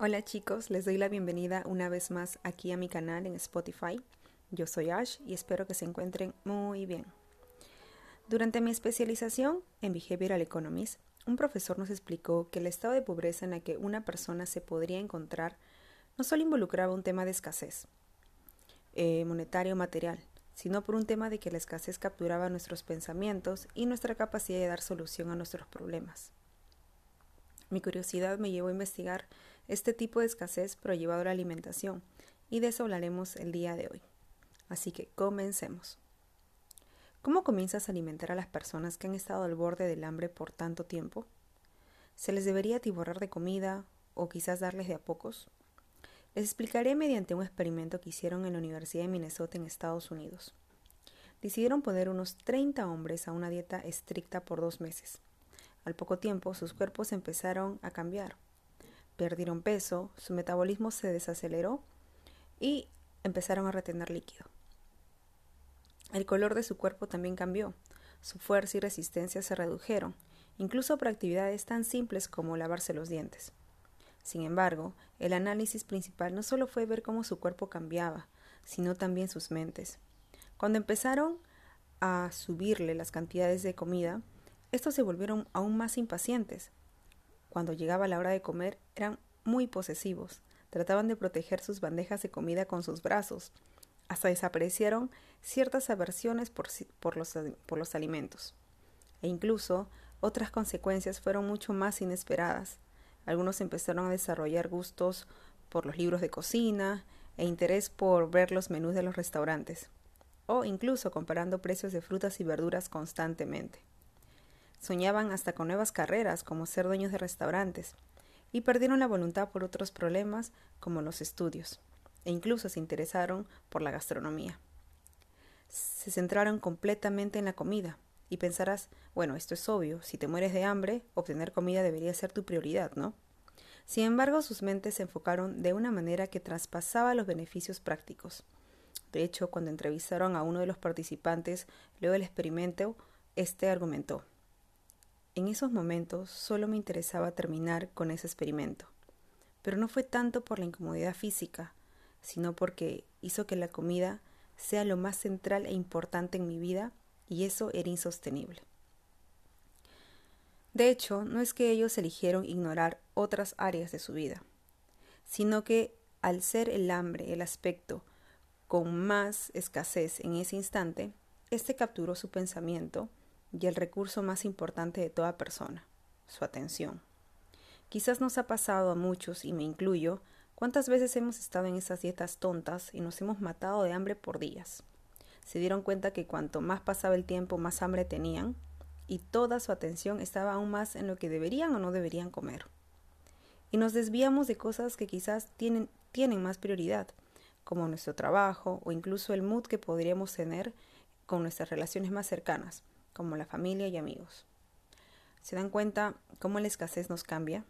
Hola chicos, les doy la bienvenida una vez más aquí a mi canal en Spotify. Yo soy Ash y espero que se encuentren muy bien. Durante mi especialización en Behavioral Economics, un profesor nos explicó que el estado de pobreza en el que una persona se podría encontrar no solo involucraba un tema de escasez eh, monetario o material, sino por un tema de que la escasez capturaba nuestros pensamientos y nuestra capacidad de dar solución a nuestros problemas. Mi curiosidad me llevó a investigar este tipo de escasez pero llevado a la alimentación, y de eso hablaremos el día de hoy. Así que comencemos. ¿Cómo comienzas a alimentar a las personas que han estado al borde del hambre por tanto tiempo? ¿Se les debería atiborrar de comida o quizás darles de a pocos? Les explicaré mediante un experimento que hicieron en la Universidad de Minnesota en Estados Unidos. Decidieron poner unos 30 hombres a una dieta estricta por dos meses. Al poco tiempo sus cuerpos empezaron a cambiar perdieron peso, su metabolismo se desaceleró y empezaron a retener líquido. El color de su cuerpo también cambió, su fuerza y resistencia se redujeron, incluso para actividades tan simples como lavarse los dientes. Sin embargo, el análisis principal no solo fue ver cómo su cuerpo cambiaba, sino también sus mentes. Cuando empezaron a subirle las cantidades de comida, estos se volvieron aún más impacientes, cuando llegaba la hora de comer, eran muy posesivos. Trataban de proteger sus bandejas de comida con sus brazos. Hasta desaparecieron ciertas aversiones por, los, los alimentos. E incluso otras consecuencias fueron mucho más inesperadas. Algunos empezaron a desarrollar gustos por los libros de cocina e interés por ver los menús de los restaurantes, o incluso comparando precios de frutas y verduras constantemente. Soñaban hasta con nuevas carreras como ser dueños de restaurantes y perdieron la voluntad por otros problemas como los estudios e incluso se interesaron por la gastronomía. Se centraron completamente en la comida y pensarás, bueno, esto es obvio, si te mueres de hambre, obtener comida debería ser tu prioridad, ¿no? Sin embargo, sus mentes se enfocaron de una manera que traspasaba los beneficios prácticos. De hecho, cuando entrevistaron a uno de los participantes luego del experimento, este argumentó en esos momentos solo me interesaba terminar con ese experimento, pero no fue tanto por la incomodidad física, sino porque hizo que la comida sea lo más central e importante en mi vida y eso era insostenible. De hecho, no es que ellos eligieron ignorar otras áreas de su vida, sino que al ser el hambre el aspecto con más escasez en ese instante, este capturó su pensamiento y el recurso más importante de toda persona, su atención. Quizás nos ha pasado a muchos, y me incluyo, cuántas veces hemos estado en esas dietas tontas y nos hemos matado de hambre por días. Se dieron cuenta que cuanto más pasaba el tiempo, más hambre tenían, y toda su atención estaba aún más en lo que deberían o no deberían comer. Y nos desviamos de cosas que quizás tienen, tienen más prioridad, como nuestro trabajo o incluso el mood que podríamos tener con nuestras relaciones más cercanas, como la familia y amigos. ¿Se dan cuenta cómo la escasez nos cambia?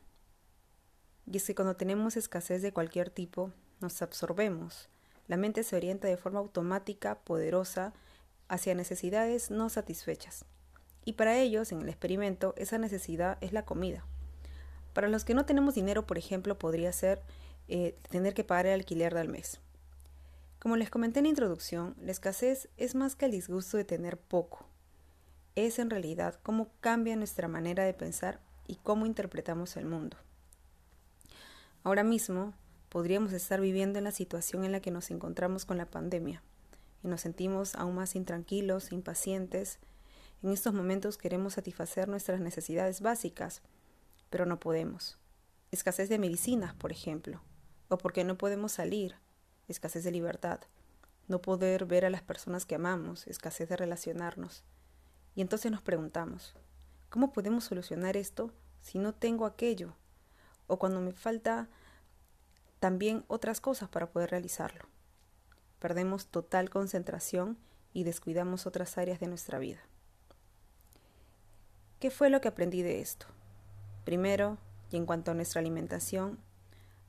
Y es que cuando tenemos escasez de cualquier tipo, nos absorbemos. La mente se orienta de forma automática, poderosa, hacia necesidades no satisfechas. Y para ellos, en el experimento, esa necesidad es la comida. Para los que no tenemos dinero, por ejemplo, podría ser eh, tener que pagar el alquiler del mes. Como les comenté en la introducción, la escasez es más que el disgusto de tener poco, es en realidad cómo cambia nuestra manera de pensar y cómo interpretamos el mundo. Ahora mismo podríamos estar viviendo en la situación en la que nos encontramos con la pandemia y nos sentimos aún más intranquilos, impacientes. En estos momentos queremos satisfacer nuestras necesidades básicas, pero no podemos. Escasez de medicinas, por ejemplo, o porque no podemos salir, escasez de libertad, no poder ver a las personas que amamos, escasez de relacionarnos. Y entonces nos preguntamos, ¿cómo podemos solucionar esto si no tengo aquello? O cuando me falta también otras cosas para poder realizarlo. Perdemos total concentración y descuidamos otras áreas de nuestra vida. ¿Qué fue lo que aprendí de esto? Primero, y en cuanto a nuestra alimentación,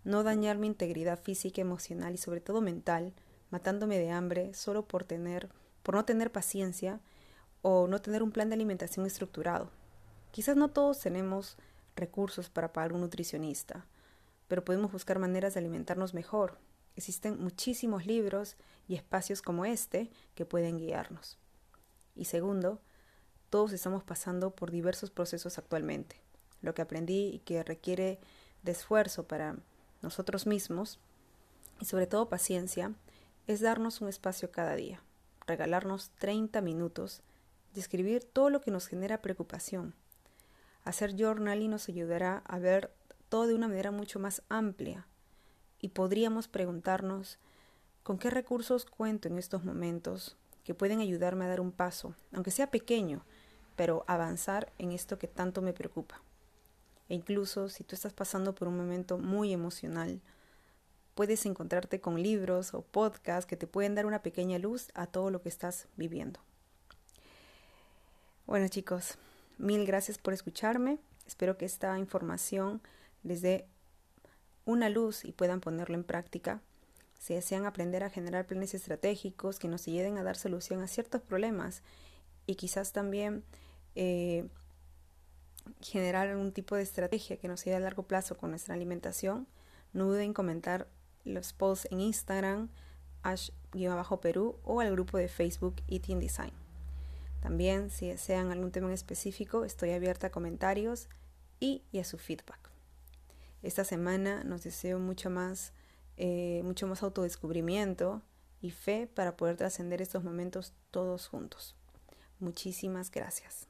no dañar mi integridad física, emocional y sobre todo mental, matándome de hambre solo por tener, por no tener paciencia o no tener un plan de alimentación estructurado. Quizás no todos tenemos recursos para pagar un nutricionista, pero podemos buscar maneras de alimentarnos mejor. Existen muchísimos libros y espacios como este que pueden guiarnos. Y segundo, todos estamos pasando por diversos procesos actualmente. Lo que aprendí y que requiere de esfuerzo para nosotros mismos y sobre todo paciencia es darnos un espacio cada día, regalarnos 30 minutos y escribir todo lo que nos genera preocupación. Hacer journaling nos ayudará a ver todo de una manera mucho más amplia y podríamos preguntarnos con qué recursos cuento en estos momentos que pueden ayudarme a dar un paso, aunque sea pequeño, pero avanzar en esto que tanto me preocupa. E incluso si tú estás pasando por un momento muy emocional, puedes encontrarte con libros o podcasts que te pueden dar una pequeña luz a todo lo que estás viviendo. Bueno chicos, mil gracias por escucharme. Espero que esta información les dé una luz y puedan ponerlo en práctica. Si desean aprender a generar planes estratégicos que nos ayuden a dar solución a ciertos problemas y quizás también eh, generar algún tipo de estrategia que nos ayude a largo plazo con nuestra alimentación, no duden en comentar los posts en Instagram, ash-perú o al grupo de Facebook Eating Design. También, si desean algún tema en específico, estoy abierta a comentarios y, a su feedback. Esta semana nos deseo mucho más, eh, mucho más autodescubrimiento y fe para poder trascender estos momentos todos juntos. Muchísimas gracias.